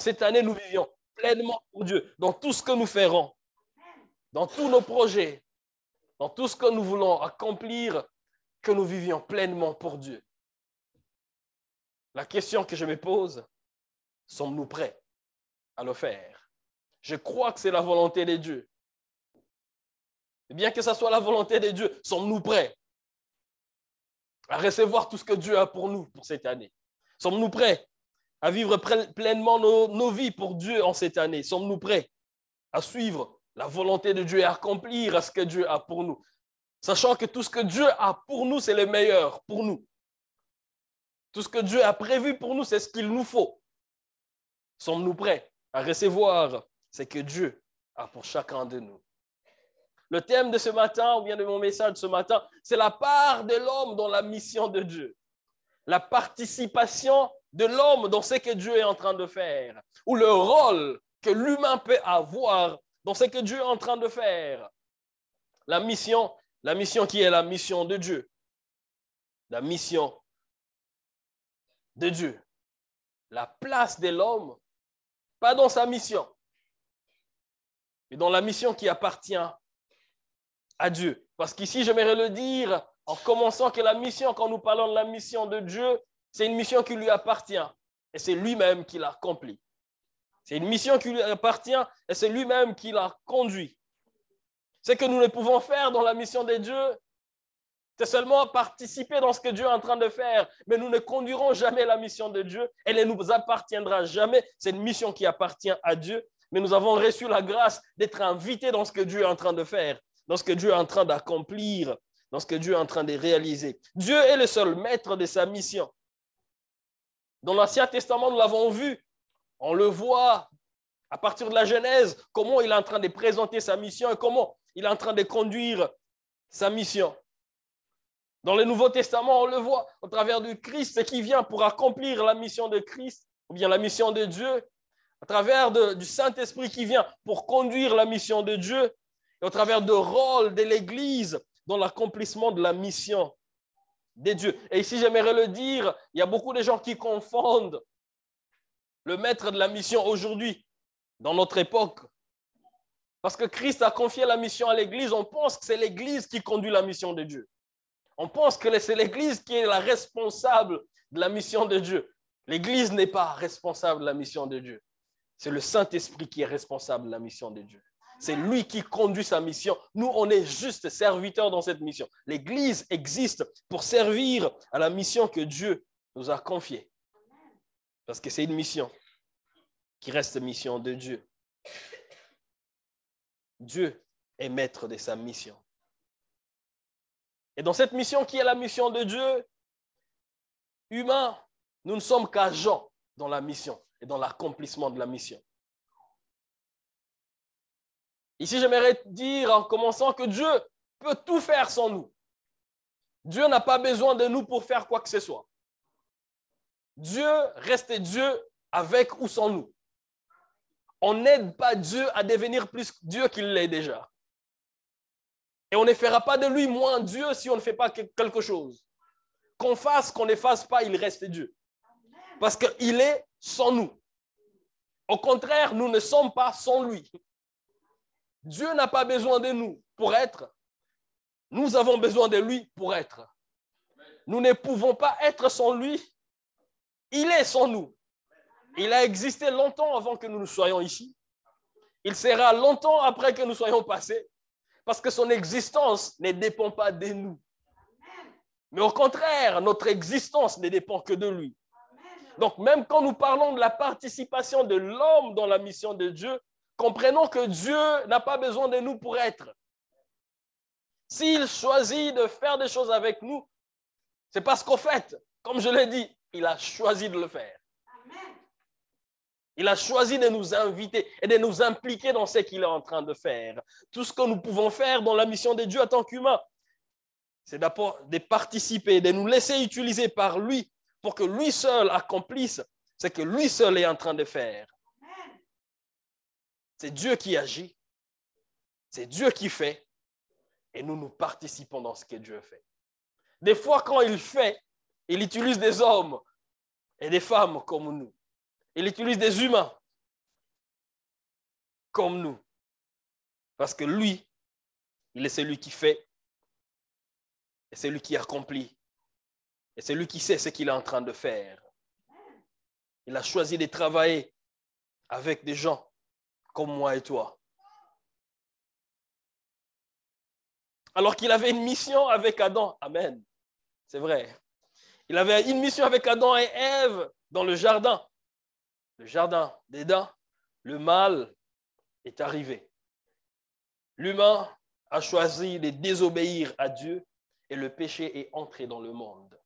cette année, nous vivions pleinement pour Dieu, dans tout ce que nous ferons, dans tous nos projets, dans tout ce que nous voulons accomplir, que nous vivions pleinement pour Dieu. La question que je me pose, sommes-nous prêts à le faire? Je crois que c'est la volonté de Dieu. Bien que ce soit la volonté de Dieu, sommes-nous prêts à recevoir tout ce que Dieu a pour nous pour cette année? Sommes-nous prêts à vivre pleinement nos, vies pour Dieu en cette année Sommes-nous prêts à suivre la volonté de Dieu et à accomplir ce que Dieu a pour nous? Sachant que tout ce que Dieu a pour nous, c'est le meilleur pour nous. Tout ce que Dieu a prévu pour nous, c'est ce qu'il nous faut. Sommes-nous prêts à recevoir ce que Dieu a pour chacun de nous? Le thème de ce matin, ou bien de mon message de ce matin, c'est la part de l'homme dans la mission de Dieu. La participation de l'homme dans ce que Dieu est en train de faire, ou le rôle que l'humain peut avoir dans ce que Dieu est en train de faire. La mission, la mission qui est la mission de Dieu. La mission de Dieu. La place de l'homme, pas dans sa mission, mais dans la mission qui appartient à Dieu. Parce qu'ici, j'aimerais le dire en commençant que la mission, quand nous parlons de la mission de Dieu, c'est une mission qui lui appartient et c'est lui-même qui l'a accomplie. C'est une mission qui lui appartient et c'est lui-même qui l'a conduit. Ce que nous ne pouvons faire dans la mission de Dieu, c'est seulement participer dans ce que Dieu est en train de faire, mais nous ne conduirons jamais la mission de Dieu. Elle ne nous appartiendra jamais. C'est une mission qui appartient à Dieu, mais nous avons reçu la grâce d'être invités dans ce que Dieu est en train de faire, dans ce que Dieu est en train d'accomplir, dans ce que Dieu est en train de réaliser. Dieu est le seul maître de sa mission. Dans l'Ancien Testament, nous l'avons vu. On le voit à partir de la Genèse, comment il est en train de présenter sa mission et comment il est en train de conduire sa mission. Dans le Nouveau Testament, on le voit au travers du Christ qui vient pour accomplir la mission de Christ, ou bien la mission de Dieu, à travers du Saint-Esprit qui vient pour conduire la mission de Dieu, et au travers du rôle de l'Église dans l'accomplissement de la mission des dieux. Et ici, j'aimerais le dire, il y a beaucoup de gens qui confondent le maître de la mission aujourd'hui, dans notre époque. Parce que Christ a confié la mission à l'Église, on pense que c'est l'Église qui conduit la mission de Dieu. On pense que c'est l'Église qui est la responsable de la mission de Dieu. L'Église n'est pas responsable de la mission de Dieu. C'est le Saint-Esprit qui est responsable de la mission de Dieu. C'est lui qui conduit sa mission. Nous, on est juste serviteurs dans cette mission. L'Église existe pour servir à la mission que Dieu nous a confiée. Parce que c'est une mission qui reste mission de Dieu. Dieu est maître de sa mission. Et dans cette mission qui est la mission de Dieu, humain, nous ne sommes qu'agents dans la mission et dans l'accomplissement de la mission. Ici, j'aimerais dire en commençant que Dieu peut tout faire sans nous. Dieu n'a pas besoin de nous pour faire quoi que ce soit. Dieu reste Dieu avec ou sans nous. On n'aide pas Dieu à devenir plus Dieu qu'il l'est déjà. Et on ne fera pas de lui moins Dieu si on ne fait pas quelque chose. Qu'on fasse, qu'on ne fasse pas, il reste Dieu. Parce qu'il est sans nous. Au contraire, nous ne sommes pas sans lui. Dieu n'a pas besoin de nous pour être. Nous avons besoin de lui pour être. Nous ne pouvons pas être sans lui. Il est sans nous. Il a existé longtemps avant que nous ne soyons ici. Il sera longtemps après que nous soyons passés. Parce que son existence ne dépend pas de nous. Mais au contraire, notre existence ne dépend que de lui. Donc même quand nous parlons de la participation de l'homme dans la mission de Dieu, comprenons que Dieu n'a pas besoin de nous pour être. S'il choisit de faire des choses avec nous, c'est parce qu'au fait, comme je l'ai dit, il a choisi de le faire. Il a choisi de nous inviter et de nous impliquer dans ce qu'il est en train de faire. Tout ce que nous pouvons faire dans la mission de Dieu en tant qu'humains, c'est d'abord de participer, de nous laisser utiliser par lui pour que lui seul accomplisse ce que lui seul est en train de faire. C'est Dieu qui agit, c'est Dieu qui fait, et nous nous participons dans ce que Dieu fait. Des fois, quand il fait, il utilise des hommes et des femmes comme nous. Il utilise des humains comme nous. Parce que lui, il est celui qui fait et c'est lui qui accomplit. Et c'est lui qui sait ce qu'il est en train de faire. Il a choisi de travailler avec des gens comme moi et toi. Alors qu'il avait une mission avec Adam. Amen. C'est vrai. Il avait une mission avec Adam et Ève dans le jardin. Le jardin d'Éden. Le mal est arrivé. L'humain a choisi de désobéir à Dieu et le péché est entré dans le monde.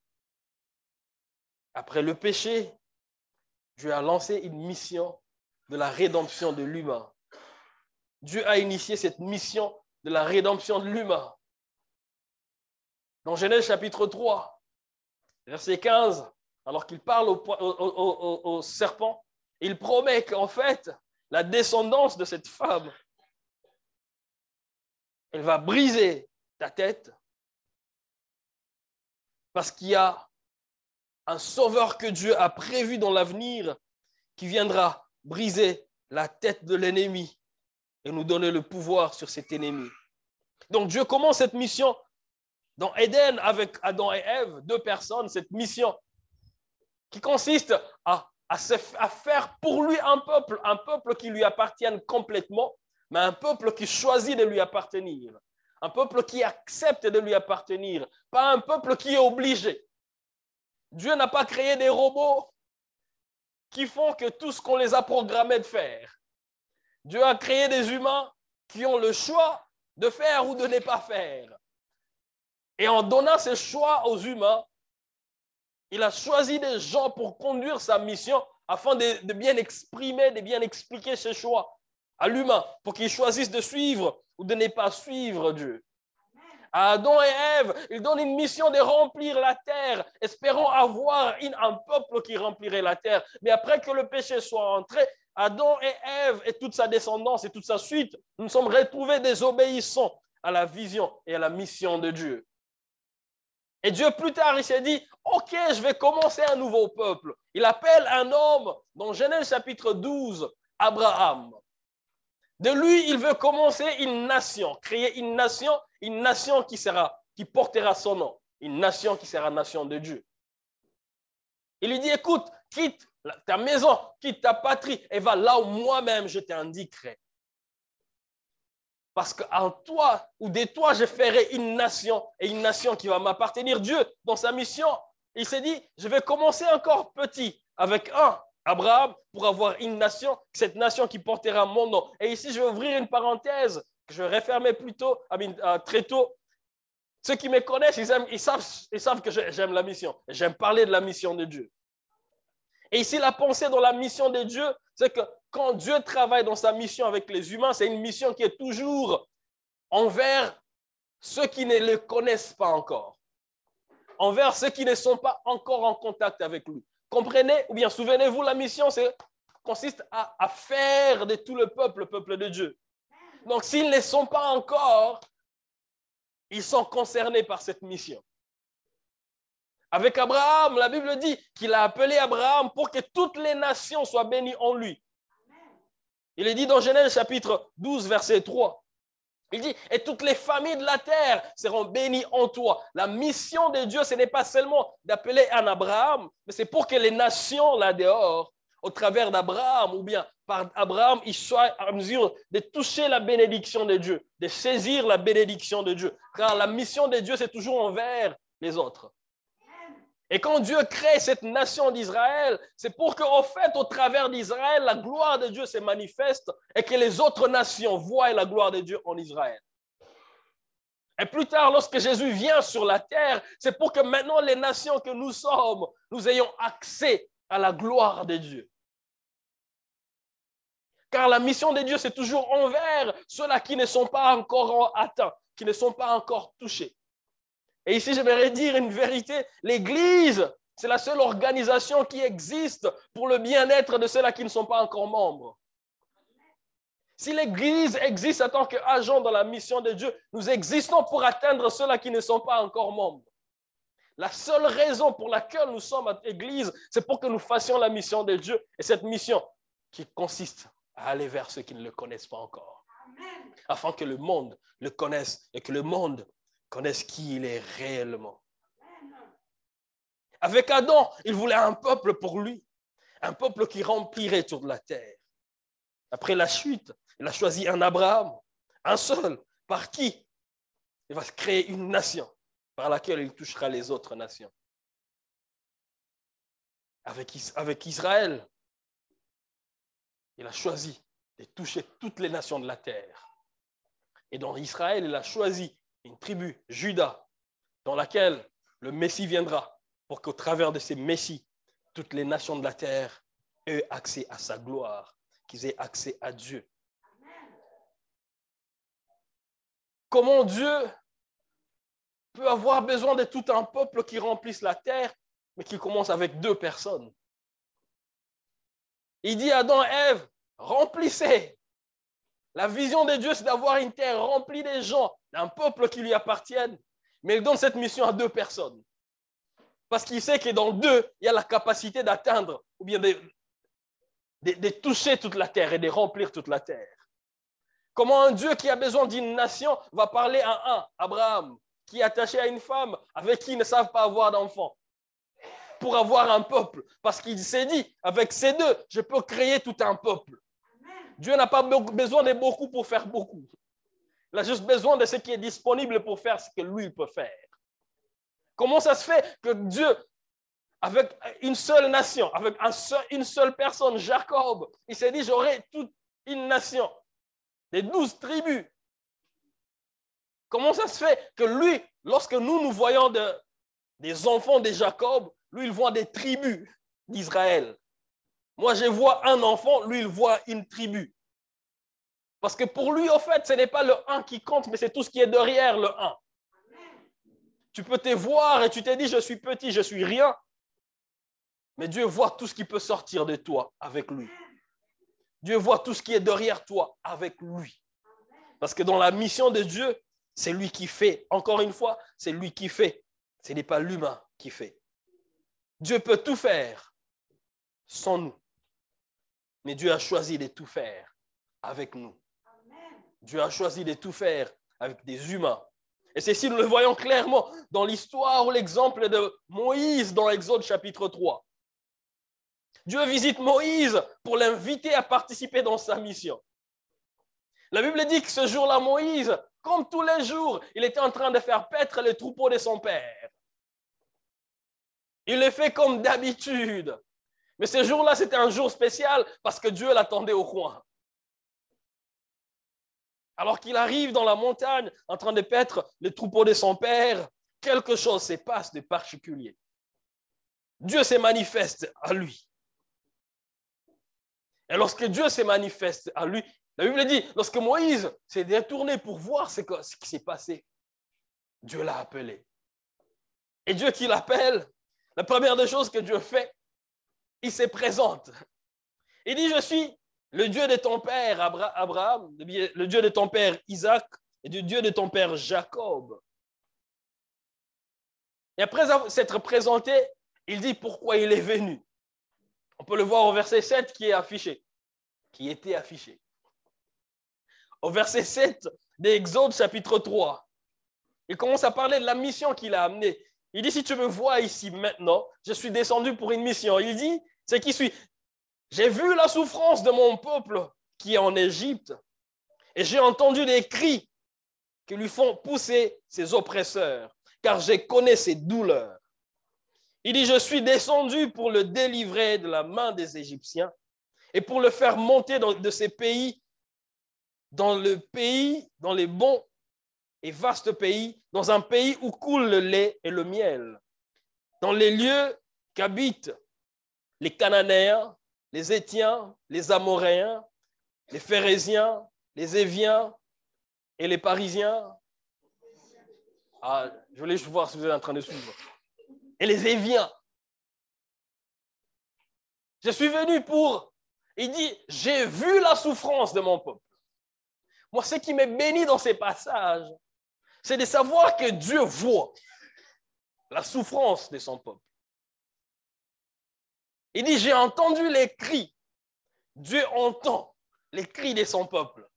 Après le péché, Dieu a lancé une mission de la rédemption de l'humain. Dieu a initié cette mission de la rédemption de l'humain. Dans Genèse chapitre 3, verset 15, alors qu'il parle au, serpent, il promet qu'en fait, la descendance de cette femme, elle va briser ta tête parce qu'il y a un sauveur que Dieu a prévu dans l'avenir qui viendra briser la tête de l'ennemi et nous donner le pouvoir sur cet ennemi. Donc Dieu commence cette mission dans Éden avec Adam et Ève, deux personnes, cette mission qui consiste à, à, faire pour lui un peuple, un peuple qui lui appartienne complètement, mais un peuple qui choisit de lui appartenir, un peuple qui accepte de lui appartenir, pas un peuple qui est obligé. Dieu n'a pas créé des robots qui font que tout ce qu'on les a programmés de faire. Dieu a créé des humains qui ont le choix de faire ou de ne pas faire. Et en donnant ce choix aux humains, il a choisi des gens pour conduire sa mission afin de, bien exprimer, de bien expliquer ses choix à l'humain pour qu'il choisisse de suivre ou de ne pas suivre Dieu Adam et Ève, il donne une mission de remplir la terre, espérant avoir un peuple qui remplirait la terre. Mais après que le péché soit entré, Adam et Ève et toute sa descendance et toute sa suite, nous sommes retrouvés désobéissants à la vision et à la mission de Dieu. Et Dieu, plus tard, il s'est dit, OK, je vais commencer un nouveau peuple. Il appelle un homme, dans Genèse chapitre 12, Abraham. De lui, il veut commencer une nation, créer une nation une nation qui sera, qui portera son nom, une nation qui sera nation de Dieu. Il lui dit, écoute, quitte ta maison, quitte ta patrie et va là où moi-même je t'indiquerai. Parce qu'en toi ou de toi, je ferai une nation et une nation qui va m'appartenir. Dieu, dans sa mission, il s'est dit, je vais commencer encore petit avec un, Abraham, pour avoir une nation, cette nation qui portera mon nom. Et ici, je vais ouvrir une parenthèse je vais refermer plutôt, euh, très tôt. Ceux qui me connaissent, ils, savent, ils savent que j'aime la mission. J'aime parler de la mission de Dieu. Et ici, la pensée dans la mission de Dieu, c'est que quand Dieu travaille dans sa mission avec les humains, c'est une mission qui est toujours envers ceux qui ne le connaissent pas encore, envers ceux qui ne sont pas encore en contact avec lui. Comprenez, ou bien souvenez-vous, la mission consiste à, faire de tout le peuple le peuple de Dieu. Donc, s'ils ne sont pas encore, ils sont concernés par cette mission. Avec Abraham, la Bible dit qu'il a appelé Abraham pour que toutes les nations soient bénies en lui. Il est dit dans Genèse chapitre 12, verset 3. Il dit, et toutes les familles de la terre seront bénies en toi. La mission de Dieu, ce n'est pas seulement d'appeler un Abraham, mais c'est pour que les nations là dehors au travers d'Abraham ou bien par Abraham, il soit en mesure de toucher la bénédiction de Dieu, de saisir la bénédiction de Dieu. Car la mission de Dieu, c'est toujours envers les autres. Et quand Dieu crée cette nation d'Israël, c'est pour qu'en fait, au travers d'Israël, la gloire de Dieu se manifeste et que les autres nations voient la gloire de Dieu en Israël. Et plus tard, lorsque Jésus vient sur la terre, c'est pour que maintenant les nations que nous sommes, nous ayons accès à la gloire de Dieu. Car la mission de Dieu, c'est toujours envers ceux-là qui ne sont pas encore atteints, qui ne sont pas encore touchés. Et ici, j'aimerais dire une vérité. L'Église, c'est la seule organisation qui existe pour le bien-être de ceux-là qui ne sont pas encore membres. Si l'Église existe en tant qu'agent dans la mission de Dieu, nous existons pour atteindre ceux-là qui ne sont pas encore membres. La seule raison pour laquelle nous sommes à l'église, c'est pour que nous fassions la mission de Dieu. Et cette mission qui consiste à aller vers ceux qui ne le connaissent pas encore. Afin que le monde le connaisse et que le monde connaisse qui il est réellement. Avec Adam, il voulait un peuple pour lui, un peuple qui remplirait toute la terre. Après la chute, il a choisi un Abraham, un seul, par qui il va créer une nation par laquelle il touchera les autres nations. Avec, avec Israël, il a choisi de toucher toutes les nations de la terre. Et dans Israël, il a choisi une tribu, Judas, dans laquelle le Messie viendra, pour qu'au travers de ces Messies, toutes les nations de la terre aient accès à sa gloire, qu'ils aient accès à Dieu. Comment Dieu peut avoir besoin de tout un peuple qui remplisse la terre, mais qui commence avec deux personnes? Il dit à Adam et Ève, remplissez. La vision de Dieu, c'est d'avoir une terre remplie de gens, d'un peuple qui lui appartienne. Mais il donne cette mission à deux personnes. Parce qu'il sait que dans deux, il y a la capacité d'atteindre ou bien de, de, toucher toute la terre et de remplir toute la terre. Comment un Dieu qui a besoin d'une nation va parler à un, Abraham, qui est attaché à une femme avec qui ils ne savent pas avoir d'enfant? Pour avoir un peuple. Parce qu'il s'est dit, avec ces deux, je peux créer tout un peuple. Dieu n'a pas besoin de beaucoup pour faire beaucoup. Il a juste besoin de ce qui est disponible pour faire ce que lui peut faire. Comment ça se fait que Dieu, avec une seule nation, avec une seule personne, Jacob, il s'est dit, j'aurai toute une nation, des douze tribus. Comment ça se fait que lui, lorsque nous nous voyons des enfants de Jacob, lui, il voit des tribus d'Israël? Moi, je vois un enfant, lui, il voit une tribu. Parce que pour lui, en fait, ce n'est pas le 1 qui compte, mais c'est tout ce qui est derrière le 1. Tu peux te voir et tu te dis, je suis petit, je suis rien. Mais Dieu voit tout ce qui peut sortir de toi avec lui. Dieu voit tout ce qui est derrière toi avec lui. Parce que dans la mission de Dieu, c'est lui qui fait. Encore une fois, c'est lui qui fait. Ce n'est pas l'humain qui fait. Dieu peut tout faire sans nous. Mais Dieu a choisi de tout faire avec nous. Dieu a choisi de tout faire avec des humains. Et c'est si nous le voyons clairement dans l'histoire ou l'exemple de Moïse dans l'Exode chapitre 3. Dieu visite Moïse pour l'inviter à participer dans sa mission. La Bible dit que ce jour-là, Moïse, comme tous les jours, il était en train de faire paître les troupeaux de son père. Il le fait comme d'habitude. Mais ce jour-là, c'était un jour spécial parce que Dieu l'attendait au coin. Alors qu'il arrive dans la montagne en train de paître les troupeaux de son père, quelque chose se passe de particulier. Dieu se manifeste à lui. Et lorsque Dieu se manifeste à lui, la Bible dit, lorsque Moïse s'est détourné pour voir ce, qui s'est passé, Dieu l'a appelé. Et Dieu qui l'appelle, la première des choses que Dieu fait, il se présente. Il dit, je suis le Dieu de ton père Abraham, le Dieu de ton père Isaac et le Dieu de ton père Jacob. Et après s'être présenté, il dit pourquoi il est venu. On peut le voir au verset 7 qui est affiché, qui était affiché. Au verset 7 d'Exode chapitre 3, il commence à parler de la mission qu'il a amenée. Il dit, si tu me vois ici maintenant, je suis descendu pour une mission. Il dit, c'est qui suis. J'ai vu la souffrance de mon peuple qui est en Égypte et j'ai entendu des cris qui lui font pousser ses oppresseurs, car j'ai connais ses douleurs. Il dit, je suis descendu pour le délivrer de la main des Égyptiens et pour le faire monter de ces pays, dans le pays, dans les bons et vaste pays, dans un pays où coule le lait et le miel, dans les lieux qu'habitent les Cananéens, les Étiens, les Amoréens, les Phérésiens, les Éviens et les Parisiens. Ah, je voulais voir si vous êtes en train de suivre. Et les Éviens. Je suis venu pour, il dit, j'ai vu la souffrance de mon peuple. Moi, ce qui m'est béni dans ces passages, c'est de savoir que Dieu voit la souffrance de son peuple. Il dit, j'ai entendu les cris. Dieu entend les cris de son peuple.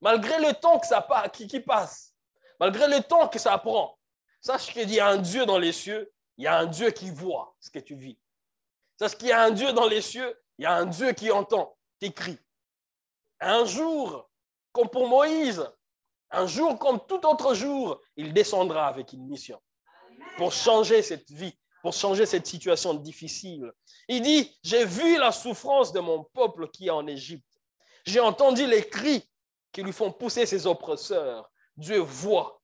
Malgré le temps que ça qui passe, malgré le temps que ça prend, sache qu'il y a un Dieu dans les cieux, il y a un Dieu qui voit ce que tu vis. Sache qu'il y a un Dieu dans les cieux, il y a un Dieu qui entend tes cris. Un jour, comme pour Moïse, un jour comme tout autre jour, il descendra avec une mission pour changer cette vie, pour changer cette situation difficile. Il dit, j'ai vu la souffrance de mon peuple qui est en Égypte. J'ai entendu les cris qui lui font pousser ses oppresseurs. Dieu voit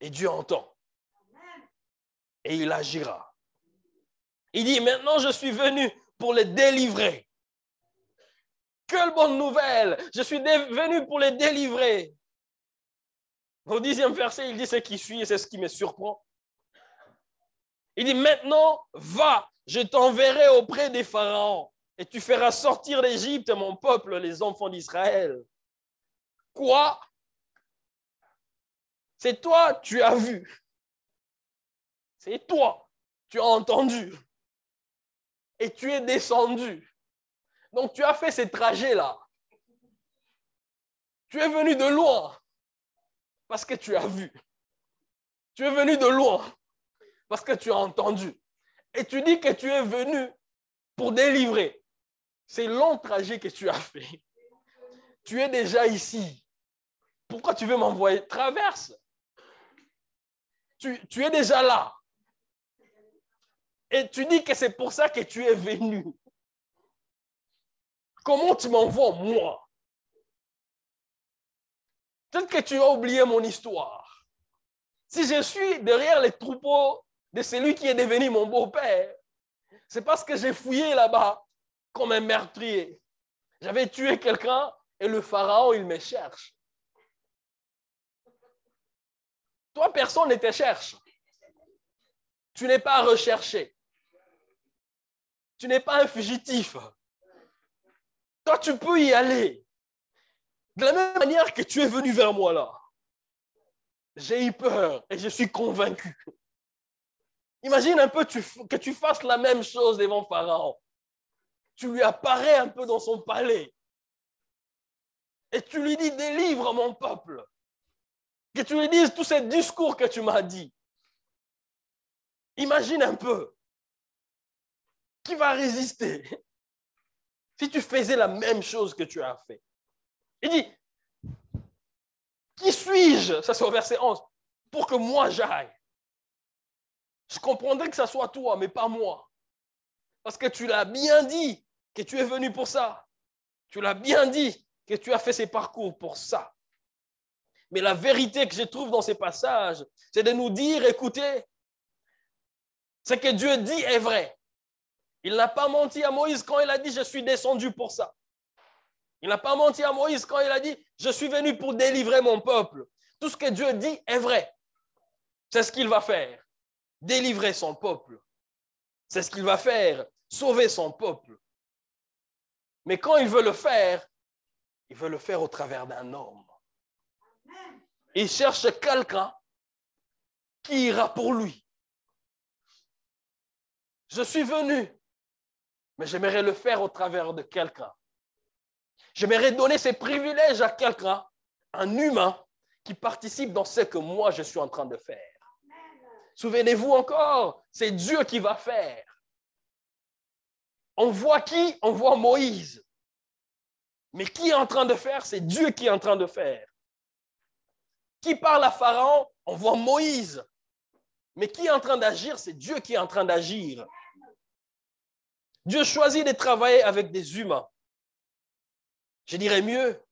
et Dieu entend. Et il agira. Il dit, maintenant je suis venu pour les délivrer. Quelle bonne nouvelle! Je suis venu pour les délivrer. Au dixième verset, il dit ce qui suit et c'est ce qui me surprend. Il dit, maintenant, va, je t'enverrai auprès des pharaons et tu feras sortir d'Égypte mon peuple, les enfants d'Israël. Quoi? C'est toi, tu as vu. C'est toi, tu as entendu. Et tu es descendu. Donc tu as fait ce trajet-là. Tu es venu de loin parce que tu as vu. Tu es venu de loin parce que tu as entendu. Et tu dis que tu es venu pour délivrer. C'est long trajet que tu as fait. Tu es déjà ici. Pourquoi tu veux m'envoyer? Traverse. Tu, tu es déjà là. Et tu dis que c'est pour ça que tu es venu. Comment tu m'envoies moi? Peut-être que tu as oublié mon histoire. Si je suis derrière les troupeaux de celui qui est devenu mon beau-père, c'est parce que j'ai fouillé là-bas comme un meurtrier. J'avais tué quelqu'un et le pharaon, il me cherche. Toi, personne ne te cherche. Tu n'es pas recherché. Tu n'es pas un fugitif. Toi, tu peux y aller. De la même manière que tu es venu vers moi là, j'ai eu peur et je suis convaincu. Imagine un peu que tu fasses la même chose devant Pharaon. Tu lui apparais un peu dans son palais. Et tu lui dis, délivre mon peuple. Que tu lui dises tous ces discours que tu m'as dit. Imagine un peu. Qui va résister si tu faisais la même chose que tu as fait il dit, qui suis-je? Ça c'est au verset 11. Pour que moi j'aille. Je comprendrais que ça soit toi, mais pas moi. Parce que tu l'as bien dit que tu es venu pour ça. Tu l'as bien dit que tu as fait ces parcours pour ça. Mais la vérité que je trouve dans ces passages, c'est de nous dire, écoutez, ce que Dieu dit est vrai. Il n'a pas menti à Moïse quand il a dit, je suis descendu pour ça. Il n'a pas menti à Moïse quand il a dit, je suis venu pour délivrer mon peuple. Tout ce que Dieu dit est vrai. C'est ce qu'il va faire. Délivrer son peuple. C'est ce qu'il va faire. Sauver son peuple. Mais quand il veut le faire, il veut le faire au travers d'un homme. Il cherche quelqu'un qui ira pour lui. Je suis venu, mais j'aimerais le faire au travers de quelqu'un J'aimerais donner ces privilèges à quelqu'un, un humain, qui participe dans ce que moi je suis en train de faire. Souvenez-vous encore, c'est Dieu qui va faire. On voit qui? On voit Moïse. Mais qui est en train de faire? C'est Dieu qui est en train de faire. Qui parle à Pharaon? On voit Moïse. Mais qui est en train d'agir? C'est Dieu qui est en train d'agir. Dieu choisit de travailler avec des humains. Je dirais mieux,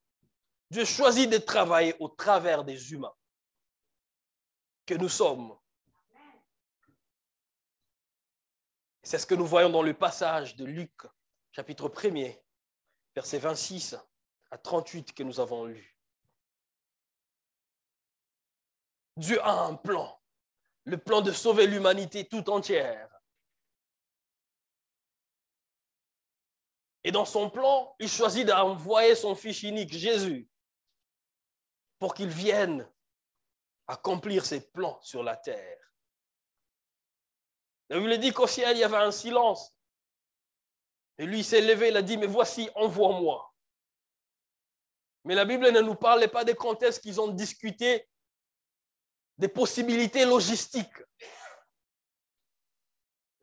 Dieu choisit de travailler au travers des humains que nous sommes. C'est ce que nous voyons dans le passage de Luc, chapitre 1er, versets 26 à 38 que nous avons lu. Dieu a un plan, le plan de sauver l'humanité tout entière. Et dans son plan, il choisit d'envoyer son fils unique, Jésus, pour qu'il vienne accomplir ses plans sur la terre. La Bible dit qu'au ciel, il y avait un silence. Et lui s'est levé, il a dit, mais voici, envoie-moi. Mais la Bible ne nous parle pas des contextes qu'ils ont discuté des possibilités logistiques.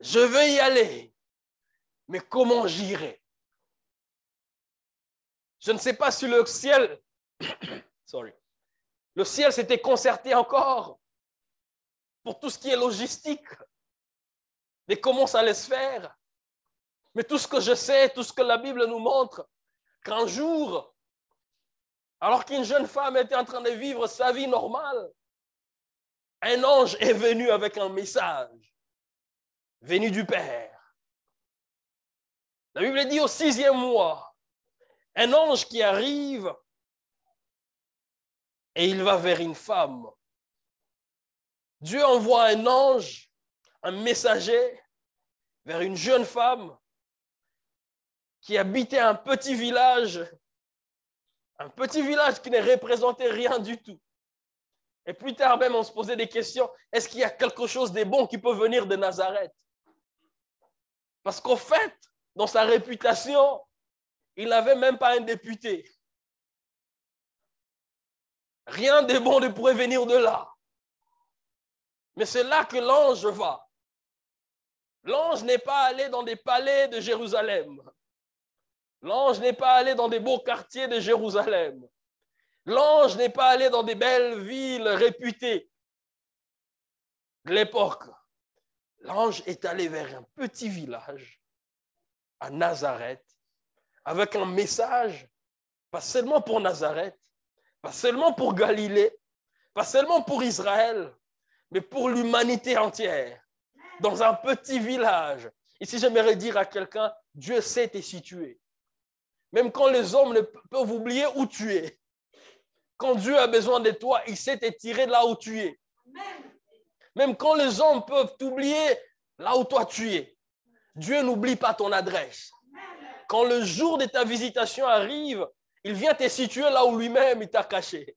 Je veux y aller, mais comment j'irai? Je ne sais pas si le ciel, sorry, le ciel s'était concerté encore pour tout ce qui est logistique, mais comment ça allait se faire? Mais tout ce que je sais, tout ce que la Bible nous montre, qu'un jour, alors qu'une jeune femme était en train de vivre sa vie normale, un ange est venu avec un message, venu du Père. La Bible dit au sixième mois, un ange qui arrive et il va vers une femme. Dieu envoie un ange, un messager, vers une jeune femme qui habitait un petit village, un petit village qui ne représentait rien du tout. Et plus tard même, on se posait des questions. Est-ce qu'il y a quelque chose de bon qui peut venir de Nazareth? Parce qu'au fait, dans sa réputation, il n'avait même pas un député. Rien de bon ne pourrait venir de là. Mais c'est là que l'ange va. L'ange n'est pas allé dans des palais de Jérusalem. L'ange n'est pas allé dans des beaux quartiers de Jérusalem. L'ange n'est pas allé dans des belles villes réputées de l'époque. L'ange est allé vers un petit village à Nazareth avec un message, pas seulement pour Nazareth, pas seulement pour Galilée, pas seulement pour Israël, mais pour l'humanité entière, dans un petit village. Ici, j'aimerais dire à quelqu'un, Dieu sait te situer. Même quand les hommes ne peuvent oublier où tu es. Quand Dieu a besoin de toi, il sait te tirer de là où tu es. Même quand les hommes peuvent t'oublier là où toi tu es, Dieu n'oublie pas ton adresse. Quand le jour de ta visitation arrive, il vient te situer là où lui-même il t'a caché.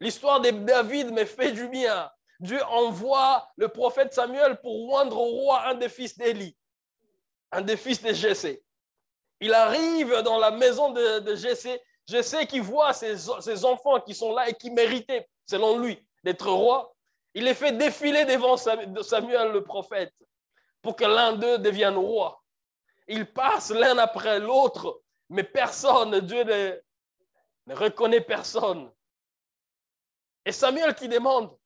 L'histoire de David me fait du bien. Dieu envoie le prophète Samuel pour rendre au roi un des fils d'Élie, un des fils de Jessé. Il arrive dans la maison de, de Jessé qu'il voit ses, enfants qui sont là et qui méritaient, selon lui, d'être roi. Il les fait défiler devant Samuel le prophète pour que l'un d'eux devienne roi. Ils passent l'un après l'autre, mais personne, Dieu ne, reconnaît personne. Et Samuel qui demande,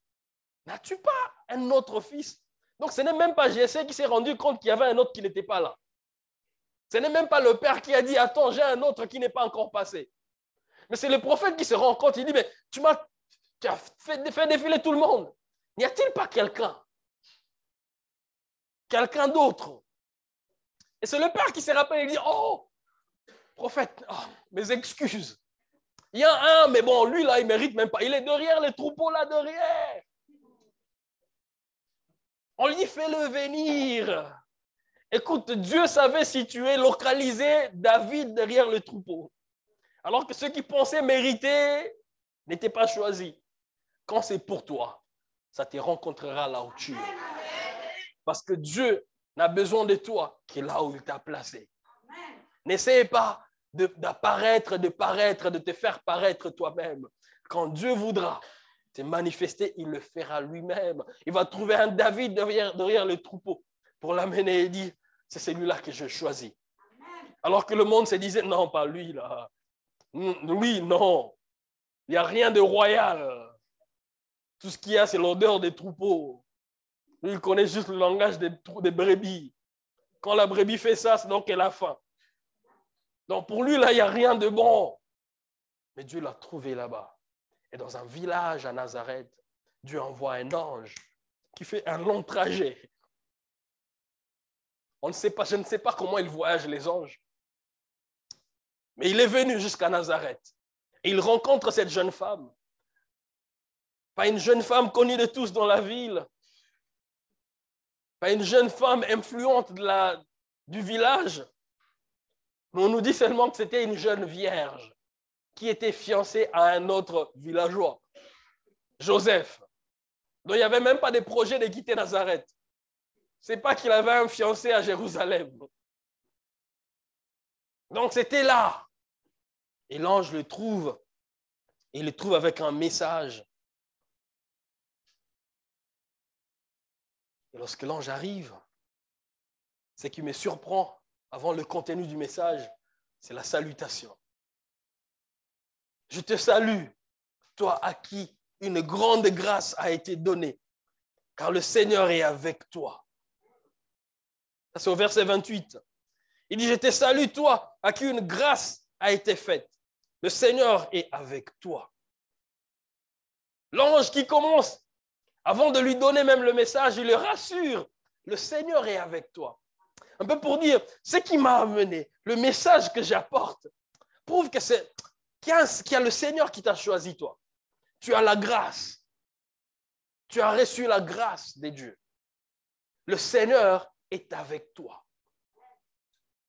n'as-tu pas un autre fils? Donc ce n'est même pas Jessé qui s'est rendu compte qu'il y avait un autre qui n'était pas là. Ce n'est même pas le père qui a dit, attends, j'ai un autre qui n'est pas encore passé. Mais c'est le prophète qui se rend compte. Il dit, mais tu m'as fait, fait défiler tout le monde. N'y a-t-il pas quelqu'un? Quelqu'un d'autre? Et c'est le père qui se rappelle. Il dit, oh, prophète, oh, mes excuses. Il y a un, mais bon, lui là, il mérite même pas. Il est derrière les troupeaux là derrière. On lui dit, fais-le venir. Écoute, Dieu savait situer, localiser David derrière le troupeau. Alors que ceux qui pensaient mériter n'étaient pas choisis. Quand c'est pour toi, ça te rencontrera là où tu es. Parce que Dieu n'a besoin de toi que là où il t'a placé. N'essaie pas d'apparaître, de, paraître, de te faire paraître toi-même. Quand Dieu voudra te manifester, il le fera lui-même. Il va trouver un David derrière, derrière le troupeau pour l'amener et dire, c'est celui-là que je choisis. Alors que le monde se disait, non, pas lui, là. Oui, non. Il n'y a rien de royal. Tout ce qu'il y a, c'est l'odeur des troupeaux. Il connaît juste le langage des, des brebis. Quand la brebis fait ça, c'est donc qu'elle a faim. Donc pour lui, là, il n'y a rien de bon. Mais Dieu l'a trouvé là-bas. Et dans un village à Nazareth, Dieu envoie un ange qui fait un long trajet. On ne sait pas, je ne sais pas comment ils voyagent les anges. Mais il est venu jusqu'à Nazareth. Et il rencontre cette jeune femme. Pas une jeune femme connue de tous dans la ville. Une jeune femme influente du village. Mais on nous dit seulement que c'était une jeune vierge qui était fiancée à un autre villageois, Joseph. Donc il n'y avait même pas de projet de quitter Nazareth. Ce n'est pas qu'il avait un fiancé à Jérusalem. Donc c'était là. Et l'ange le trouve. Il le trouve avec un message. Lorsque l'ange arrive, ce qui me surprend avant le contenu du message, c'est la salutation. Je te salue, toi à qui une grande grâce a été donnée, car le Seigneur est avec toi. c'est au verset 28. Il dit, je te salue, toi à qui une grâce a été faite. Le Seigneur est avec toi. L'ange qui commence, avant de lui donner même le message, il le rassure, le Seigneur est avec toi. Un peu pour dire, ce qui m'a amené, le message que j'apporte, prouve que c'est qu'il y, a le Seigneur qui t'a choisi, toi. Tu as la grâce. Tu as reçu la grâce des dieux. Le Seigneur est avec toi.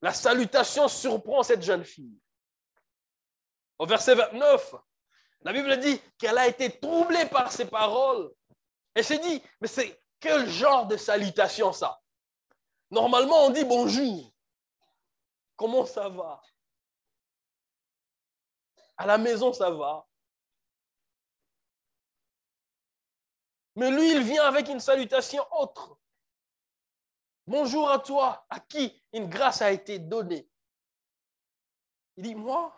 La salutation surprend cette jeune fille. Au verset 29, la Bible dit qu'elle a été troublée par ces paroles. Elle s'est dit, mais c'est quel genre de salutation ça? Normalement, on dit bonjour. Comment ça va? À la maison, ça va. Mais lui, il vient avec une salutation autre. Bonjour à toi, à qui une grâce a été donnée. Il dit, moi,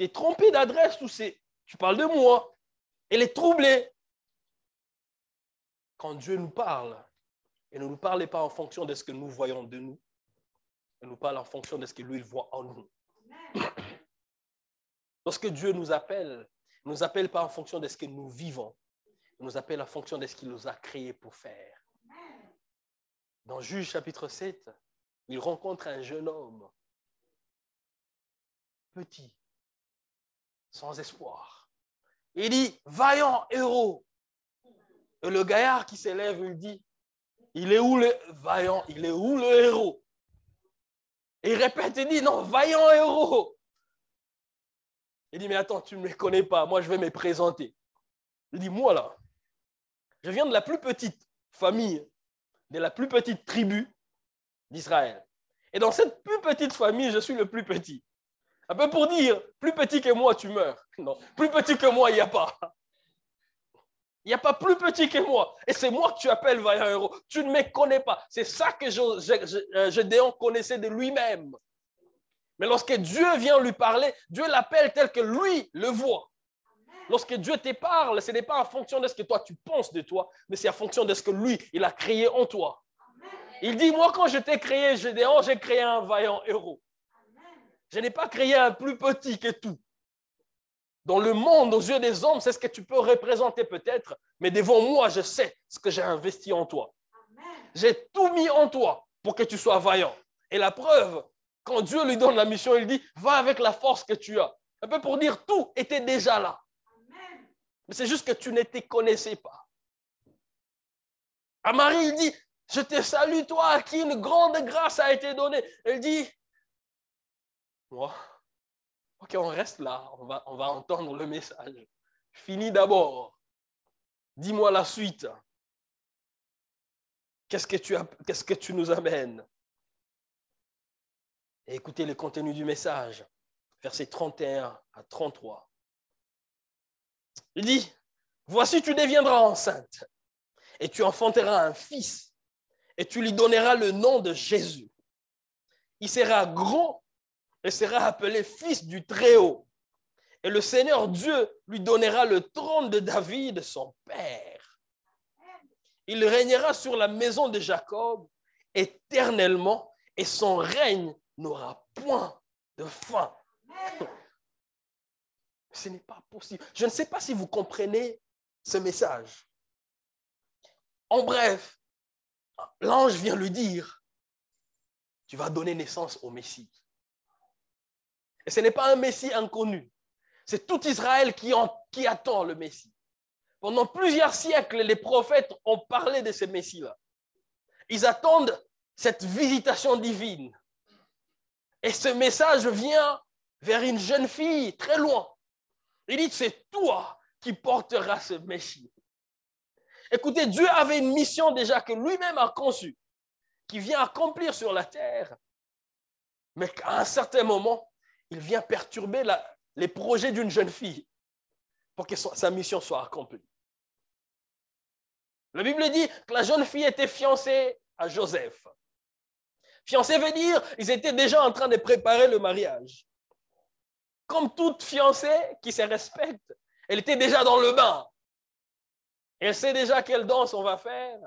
t'es trompé d'adresse ou c'est, tu parles de moi. Elle est troublée quand Dieu nous parle, et ne nous parle pas en fonction de ce que nous voyons de nous, il nous parle en fonction de ce que lui voit en nous. Lorsque Dieu nous appelle, il ne nous appelle pas en fonction de ce que nous vivons, il nous appelle en fonction de ce qu'il nous a créé pour faire. Dans Juge chapitre 7, il rencontre un jeune homme, petit, sans espoir. Il dit, vaillant héros, et le gaillard qui s'élève, il dit, il est où le vaillant, il est où le héros? Il répète, il dit, non, vaillant héros. Il dit, mais attends, tu ne me connais pas, moi je vais me présenter. Il dit, moi là, je viens de la plus petite famille, de la plus petite tribu d'Israël. Et dans cette plus petite famille, je suis le plus petit. Un peu pour dire, plus petit que moi, tu meurs. Non, plus petit que moi, il n'y a pas. Il n'y a pas plus petit que moi. Et c'est moi que tu appelles vaillant héros. Tu ne me connais pas. C'est ça que euh, Gédéon connaissait de lui-même. Mais lorsque Dieu vient lui parler, Dieu l'appelle tel que lui le voit. Lorsque Dieu te parle, ce n'est pas en fonction de ce que toi tu penses de toi, mais c'est en fonction de ce que lui, il a créé en toi. Il dit, moi quand je t'ai créé Gédéon, j'ai créé un vaillant héros. Je n'ai pas créé un plus petit que tout. Dans le monde, aux yeux des hommes, c'est ce que tu peux représenter peut-être, mais devant moi, je sais ce que j'ai investi en toi. J'ai tout mis en toi pour que tu sois vaillant. Et la preuve, quand Dieu lui donne la mission, il dit, va avec la force que tu as. Un peu pour dire, tout était déjà là. Mais c'est juste que tu ne te connaissais pas. À Marie, il dit, je te salue toi à qui une grande grâce a été donnée. Elle dit, moi, Ok, on reste là, on va, entendre le message. Finis d'abord. Dis-moi la suite. Qu'est-ce que tu, nous amènes? Écoutez le contenu du message, versets 31 à 33. Il dit, voici tu deviendras enceinte et tu enfanteras un fils et tu lui donneras le nom de Jésus. Il sera grand et sera appelé fils du Très-Haut. Et le Seigneur Dieu lui donnera le trône de David, son père. Il régnera sur la maison de Jacob éternellement et son règne n'aura point de fin. Ce n'est pas possible. Je ne sais pas si vous comprenez ce message. En bref, l'ange vient lui dire, tu vas donner naissance au Messie. Et ce n'est pas un Messie inconnu. C'est tout Israël qui, attend le Messie. Pendant plusieurs siècles, les prophètes ont parlé de ce Messie-là. Ils attendent cette visitation divine. Et ce message vient vers une jeune fille très loin. Il dit, c'est toi qui porteras ce Messie. Écoutez, Dieu avait une mission déjà que lui-même a conçue. qui vient accomplir sur la terre. Mais qu'à un certain moment, il vient perturber les projets d'une jeune fille pour que sa mission soit accomplie. La Bible dit que la jeune fille était fiancée à Joseph. Fiancée veut dire ils étaient déjà en train de préparer le mariage. Comme toute fiancée qui se respecte, elle était déjà dans le bain. Elle sait déjà quelle danse on va faire,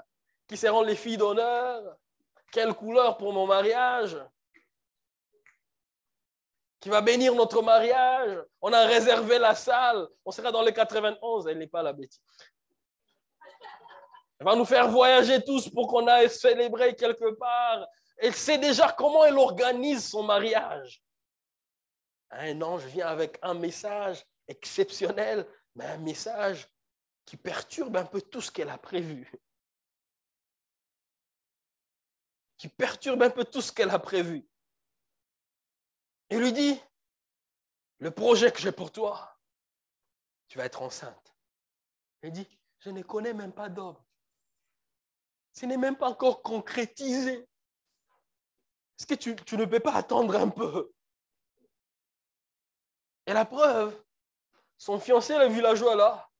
qui seront les filles d'honneur, quelle couleur pour mon mariage, qui va bénir notre mariage. On a réservé la salle. On sera dans le 91. Elle n'est pas la bêtise. Elle va nous faire voyager tous pour qu'on aille célébrer quelque part. Elle sait déjà comment elle organise son mariage. Un ange vient avec un message exceptionnel, mais un message qui perturbe un peu tout ce qu'elle a prévu. Qui perturbe un peu tout ce qu'elle a prévu. Il lui dit, le projet que j'ai pour toi, tu vas être enceinte. Il dit, je ne connais même pas d'homme. Ce n'est même pas encore concrétisé. Est-ce que tu, tu ne peux pas attendre un peu? Et la preuve, son fiancé, le villageois là,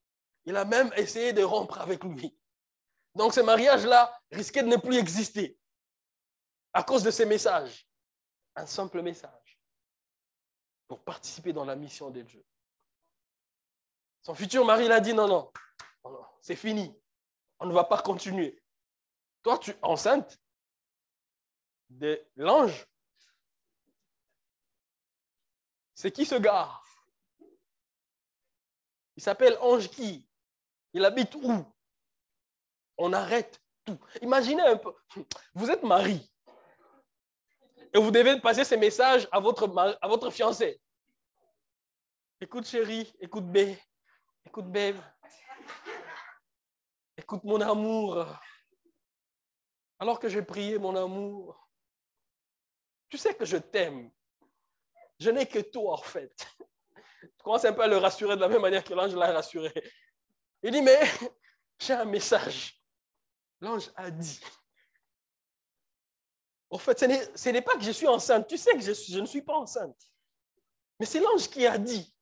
il a même essayé de rompre avec lui. Donc ce mariage-là risquait de ne plus exister à cause de ces messages. Un simple message participer dans la mission de Dieu. Son futur mari l'a dit non, non, non c'est fini. On ne va pas continuer. Toi, tu es enceinte de l'ange. C'est qui ce gars? Il s'appelle Ange qui? Il habite où? On arrête tout. Imaginez un peu, vous êtes mari et vous devez passer ces messages à votre, à votre fiancé. Écoute chérie, écoute B, écoute babe, écoute mon amour. Alors que j'ai prié mon amour, tu sais que je t'aime. Je n'ai que toi en fait. Tu commences un peu à le rassurer de la même manière que l'ange l'a rassuré. Il dit, mais j'ai un message. L'ange a dit. En fait, ce n'est pas que je suis enceinte. Tu sais que je, je ne suis pas enceinte. Mais c'est l'ange qui a dit.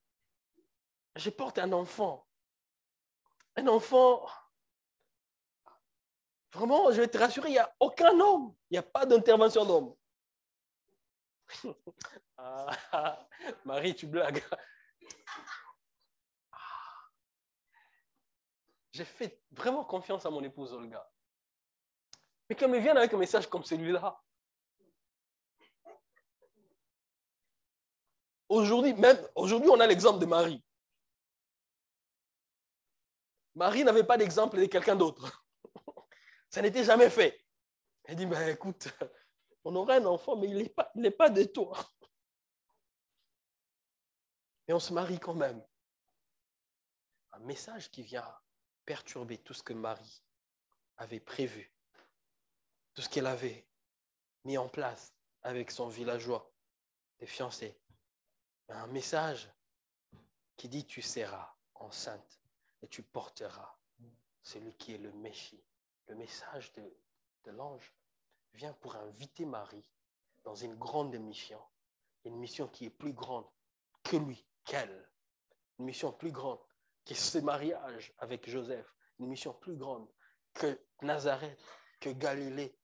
Je porte un enfant. Un enfant Vraiment, je vais te rassurer, il n'y a aucun homme. Il n'y a pas d'intervention d'homme. Ah, Marie, tu blagues. J'ai fait vraiment confiance à mon épouse Olga. Mais quand elle vient avec un message comme celui-là, aujourd'hui, même aujourd'hui, on a l'exemple de Marie. Marie n'avait pas d'exemple de quelqu'un d'autre. Ça n'était jamais fait. Elle dit, ben, écoute, on aurait un enfant, mais il n'est pas, de toi. Et on se marie quand même. Un message qui vient perturber tout ce que Marie avait prévu, tout ce qu'elle avait mis en place avec son villageois, des fiancés. Un message qui dit tu seras enceinte et tu porteras. Celui qui est le Messie, le message de, l'ange vient pour inviter Marie dans une grande mission, une mission qui est plus grande que lui, qu'elle, une mission plus grande que ce mariage avec Joseph, une mission plus grande que Nazareth, que Galilée,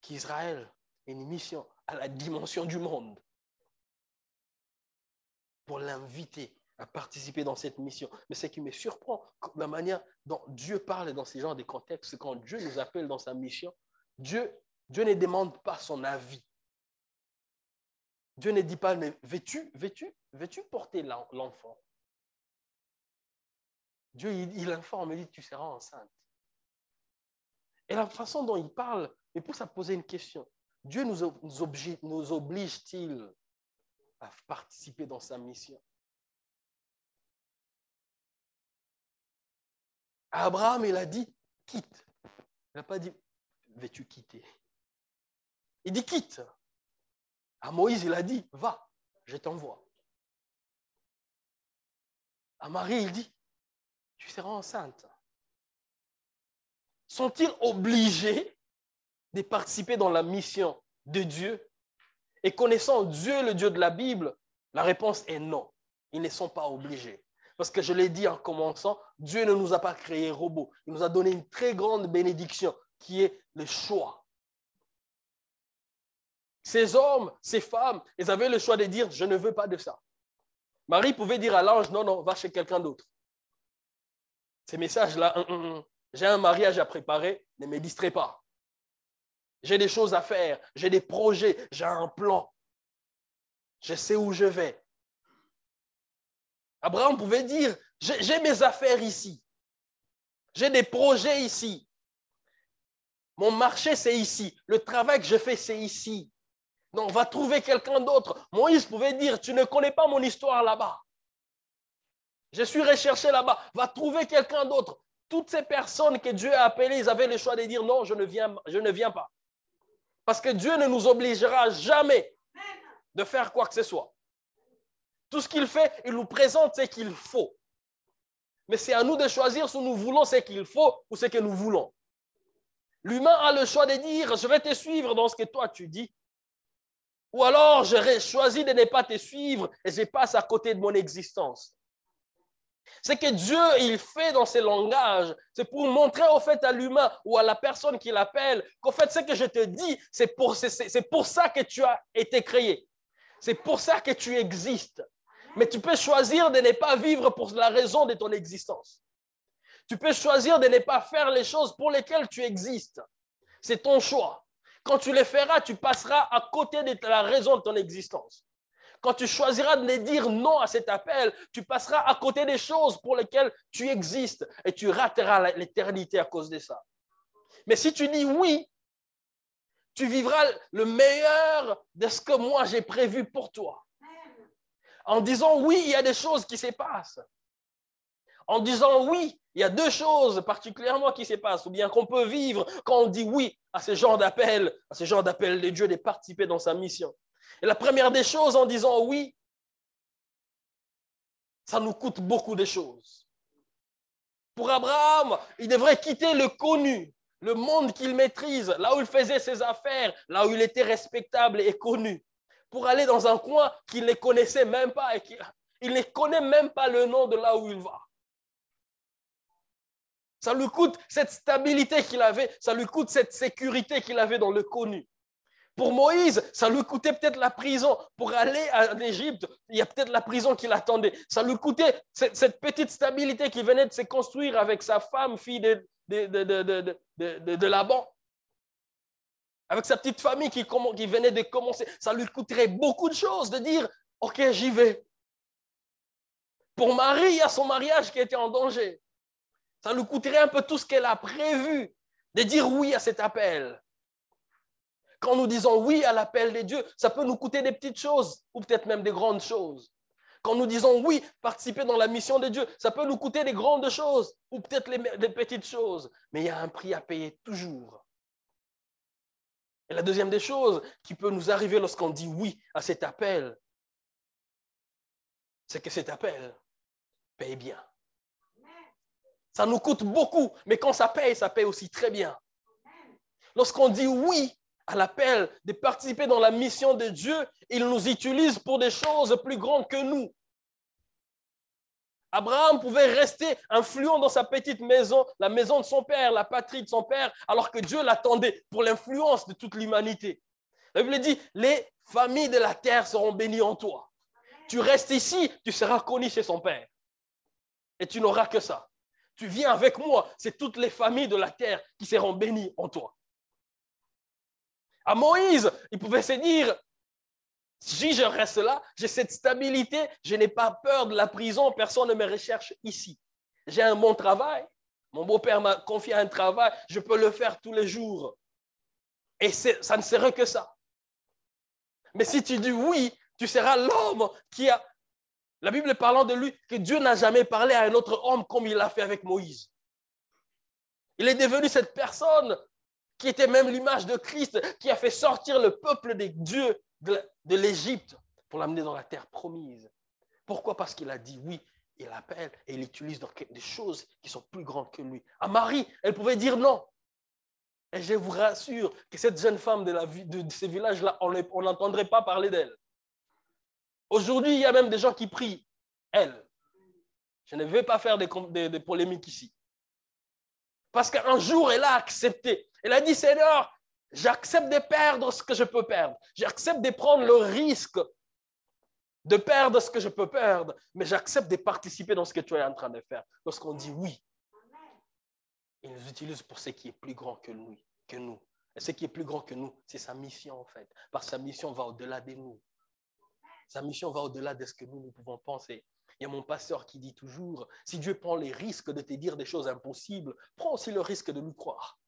qu'Israël, une mission à la dimension du monde pour l'inviter à participer dans cette mission. Mais ce qui me surprend, la manière dont Dieu parle dans ces genres de contextes, quand Dieu nous appelle dans sa mission, Dieu, Dieu ne demande pas son avis. Dieu ne dit pas, veux-tu, veux-tu, veux-tu porter l'enfant? Dieu, il, informe, il dit, tu seras enceinte. Et la façon dont il parle me pousse à poser une question. Dieu nous, nous oblige-t-il à participer dans sa mission? Abraham, il a dit, quitte. Il n'a pas dit, veux-tu quitter? Il dit, quitte. À Moïse, il a dit, va, je t'envoie. À Marie, il dit, tu seras enceinte. Sont-ils obligés de participer dans la mission de Dieu? Et connaissant Dieu, le Dieu de la Bible, la réponse est non. Ils ne sont pas obligés. Parce que je l'ai dit en commençant, Dieu ne nous a pas créés robots. Il nous a donné une très grande bénédiction qui est le choix. Ces hommes, ces femmes, ils avaient le choix de dire, je ne veux pas de ça. Marie pouvait dire à l'ange, non, non, va chez quelqu'un d'autre. Ces messages-là, j'ai un mariage à préparer, ne me distrait pas. J'ai des choses à faire, j'ai des projets, j'ai un plan. Je sais où je vais. Abraham pouvait dire, j'ai mes affaires ici. J'ai des projets ici. Mon marché, c'est ici. Le travail que je fais, c'est ici. Non, va trouver quelqu'un d'autre. Moïse pouvait dire, tu ne connais pas mon histoire là-bas. Je suis recherché là-bas. Va trouver quelqu'un d'autre. Toutes ces personnes que Dieu a appelées, ils avaient le choix de dire non, je ne viens, je ne viens pas. Parce que Dieu ne nous obligera jamais de faire quoi que ce soit. Tout ce qu'il fait, il nous présente ce qu'il faut. Mais c'est à nous de choisir si nous voulons ce qu'il faut ou ce que nous voulons. L'humain a le choix de dire, je vais te suivre dans ce que toi tu dis, ou alors, j'aurais choisi de ne pas te suivre et je passe à côté de mon existence. C'est que Dieu, fait dans ses langages, c'est pour montrer au fait à l'humain ou à la personne qui l'appelle qu'au fait, ce que je te dis, c'est pour, pour ça que tu as été créé. C'est pour ça que tu existes. Mais tu peux choisir de ne pas vivre pour la raison de ton existence. Tu peux choisir de ne pas faire les choses pour lesquelles tu existes. C'est ton choix. Quand tu les feras, tu passeras à côté de la raison de ton existence. Quand tu choisiras de dire non à cet appel, tu passeras à côté des choses pour lesquelles tu existes et tu rateras l'éternité à cause de ça. Mais si tu dis oui, tu vivras le meilleur de ce que moi j'ai prévu pour toi. En disant oui, il y a des choses qui se passent. En disant oui, il y a deux choses particulièrement qui se passent, ou bien qu'on peut vivre quand on dit oui à ce genre d'appel, à ce genre d'appel de Dieu de participer dans sa mission. Et la première des choses en disant oui, ça nous coûte beaucoup de choses. Pour Abraham, il devrait quitter le connu, le monde qu'il maîtrise, là où il faisait ses affaires, là où il était respectable et connu, pour aller dans un coin qu'il ne connaissait même pas et qu'il ne connaît même pas le nom de là où il va. Ça lui coûte cette stabilité qu'il avait, ça lui coûte cette sécurité qu'il avait dans le connu. Pour Moïse, ça lui coûtait peut-être la prison. Pour aller en Égypte, il y a peut-être la prison qui l'attendait. Ça lui coûtait cette, petite stabilité qui venait de se construire avec sa femme, fille de, de, de, de Laban. Avec sa petite famille qui, venait de commencer. Ça lui coûterait beaucoup de choses de dire, OK, j'y vais. Pour Marie, il y a son mariage qui était en danger. Ça nous coûterait un peu tout ce qu'elle a prévu de dire oui à cet appel. Quand nous disons oui à l'appel de Dieu, ça peut nous coûter des petites choses ou peut-être même des grandes choses. Quand nous disons oui, participer dans la mission de Dieu, ça peut nous coûter des grandes choses ou peut-être des petites choses. Mais il y a un prix à payer toujours. Et la deuxième des choses qui peut nous arriver lorsqu'on dit oui à cet appel, c'est que cet appel paye bien. Ça nous coûte beaucoup, mais quand ça paye, ça paye aussi très bien. Lorsqu'on dit oui à l'appel de participer dans la mission de Dieu, il nous utilise pour des choses plus grandes que nous. Abraham pouvait rester influent dans sa petite maison, la maison de son père, la patrie de son père, alors que Dieu l'attendait pour l'influence de toute l'humanité. La Bible dit, les familles de la terre seront bénies en toi. Tu restes ici, tu seras connu chez son père. Et tu n'auras que ça tu viens avec moi, c'est toutes les familles de la terre qui seront bénies en toi. À Moïse, il pouvait se dire, si je reste là, j'ai cette stabilité, je n'ai pas peur de la prison, personne ne me recherche ici. J'ai un bon travail, mon beau-père m'a confié un travail, je peux le faire tous les jours. Et ça ne serait que ça. Mais si tu dis oui, tu seras l'homme qui a la Bible parlant de lui que Dieu n'a jamais parlé à un autre homme comme il l'a fait avec Moïse. Il est devenu cette personne qui était même l'image de Christ, qui a fait sortir le peuple des dieux de l'Égypte pour l'amener dans la terre promise. Pourquoi? Parce qu'il a dit oui, il appelle et il utilise des choses qui sont plus grandes que lui. À Marie, elle pouvait dire non. Et je vous rassure que cette jeune femme de, la, de ces villages-là, on n'entendrait pas parler d'elle. Aujourd'hui, il y a même des gens qui prient, elle. Je ne vais pas faire des, des polémiques ici. Parce qu'un jour, elle a accepté. Elle a dit, Seigneur, j'accepte de perdre ce que je peux perdre. J'accepte de prendre le risque de perdre ce que je peux perdre, mais j'accepte de participer dans ce que tu es en train de faire. Lorsqu'on dit oui, il nous utilise pour ce qui est plus grand que nous. Que nous. Et ce qui est plus grand que nous, c'est sa mission en fait. Parce que sa mission va au-delà de nous. Sa mission va au-delà de ce que nous, nous pouvons penser. Il y a mon pasteur qui dit toujours, si Dieu prend les risques de te dire des choses impossibles, prends aussi le risque de lui croire.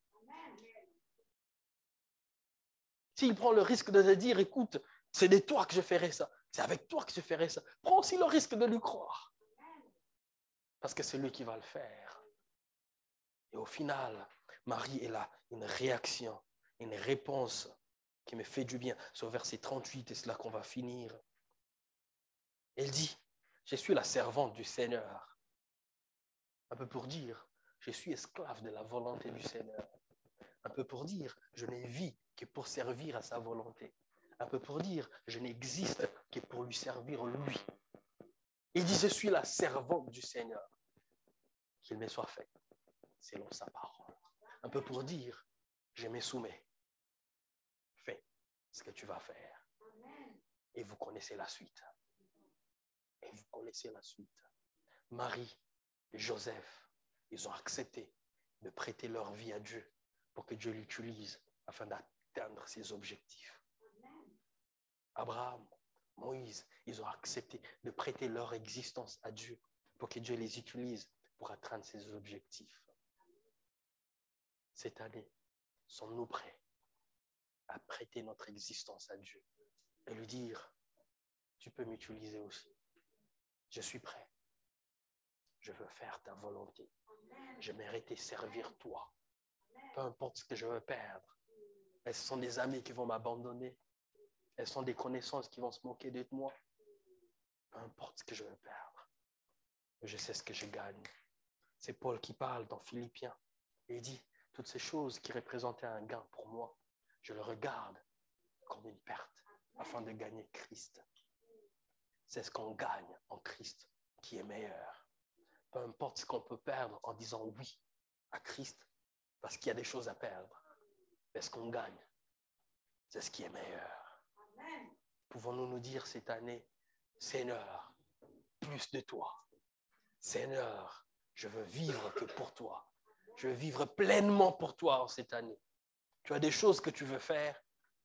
S'il prend le risque de te dire, écoute, c'est de toi que je ferai ça, c'est avec toi que je ferai ça, prends aussi le risque de lui croire. Parce que c'est lui qui va le faire. Et au final, Marie est là, une réaction, une réponse qui me fait du bien. C'est au verset 38, et c'est là qu'on va finir. Elle dit, je suis la servante du Seigneur. Un peu pour dire, je suis esclave de la volonté du Seigneur. Un peu pour dire, je n'ai vie que pour servir à sa volonté. Un peu pour dire, je n'existe que pour lui servir lui. Il dit, je suis la servante du Seigneur. Qu'il me soit fait selon sa parole. Un peu pour dire, je me soumets. Fais ce que tu vas faire. Et vous connaissez la suite. Et vous connaissez la suite. Marie et Joseph, ils ont accepté de prêter leur vie à Dieu pour que Dieu l'utilise afin d'atteindre ses objectifs. Abraham, Moïse, ils ont accepté de prêter leur existence à Dieu pour que Dieu les utilise pour atteindre ses objectifs. Cette année, sommes-nous prêts à prêter notre existence à Dieu et lui dire, tu peux m'utiliser aussi. Je suis prêt. Je veux faire ta volonté. Je mérite servir toi. Peu importe ce que je veux perdre. Elles sont des amis qui vont m'abandonner. Elles sont des connaissances qui vont se moquer de moi. Peu importe ce que je veux perdre. Je sais ce que je gagne. C'est Paul qui parle dans Philippiens. Il dit, toutes ces choses qui représentaient un gain pour moi, je le regarde comme une perte afin de gagner Christ c'est ce qu'on gagne en Christ qui est meilleur. Peu importe ce qu'on peut perdre en disant oui à Christ, parce qu'il y a des choses à perdre. Mais ce qu'on gagne, c'est ce qui est meilleur. Pouvons-nous nous dire cette année, Seigneur, plus de toi. Seigneur, je veux vivre que pour toi. Je veux vivre pleinement pour toi en cette année. Tu as des choses que tu veux faire,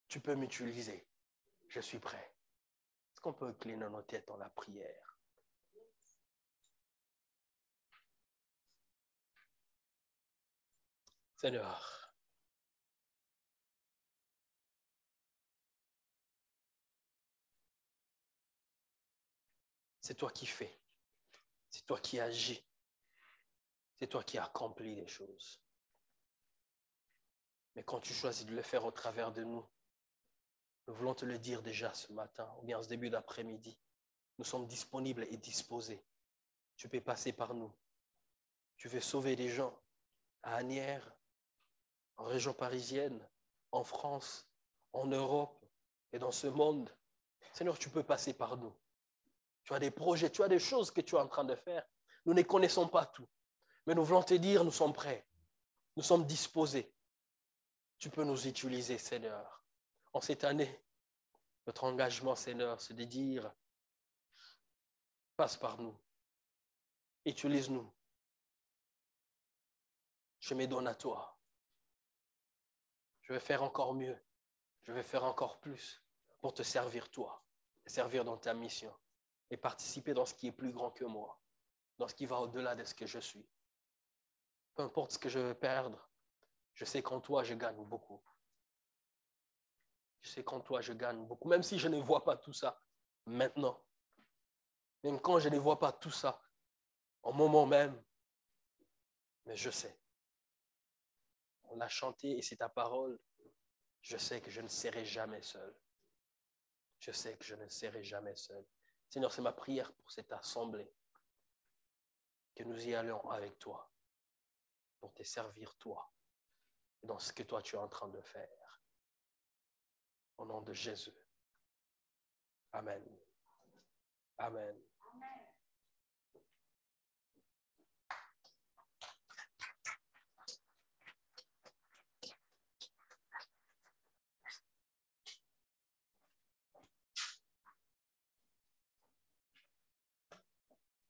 tu peux m'utiliser. Je suis prêt qu'on peut incliner nos têtes dans la prière? Seigneur, c'est toi qui fais, c'est toi qui agis, c'est toi qui accomplis les choses. Mais quand tu choisis de le faire au travers de nous, nous voulons te le dire déjà ce matin ou bien ce début d'après-midi. Nous sommes disponibles et disposés. Tu peux passer par nous. Tu veux sauver des gens à Agnières, en région parisienne, en France, en Europe et dans ce monde. Seigneur, tu peux passer par nous. Tu as des projets, tu as des choses que tu es en train de faire. Nous ne connaissons pas tout. Mais nous voulons te dire, nous sommes prêts. Nous sommes disposés. Tu peux nous utiliser, Seigneur en cette année, notre engagement, Seigneur, c'est de dire, passe par nous, utilise-nous. Je me donne à toi. Je vais faire encore mieux. Je vais faire encore plus pour te servir toi, servir dans ta mission et participer dans ce qui est plus grand que moi, dans ce qui va au-delà de ce que je suis. Peu importe ce que je vais perdre, je sais qu'en toi, je gagne beaucoup. Je sais qu'en toi, je gagne beaucoup, même si je ne vois pas tout ça maintenant. Même quand je ne vois pas tout ça, au moment même, mais je sais. On l'a chanté et c'est ta parole. Je sais que je ne serai jamais seul. Je sais que je ne serai jamais seul. Seigneur, c'est ma prière pour cette assemblée. Que nous y allions avec toi pour te servir toi dans ce que toi tu es en train de faire. Au nom de Jésus. Amen. Amen.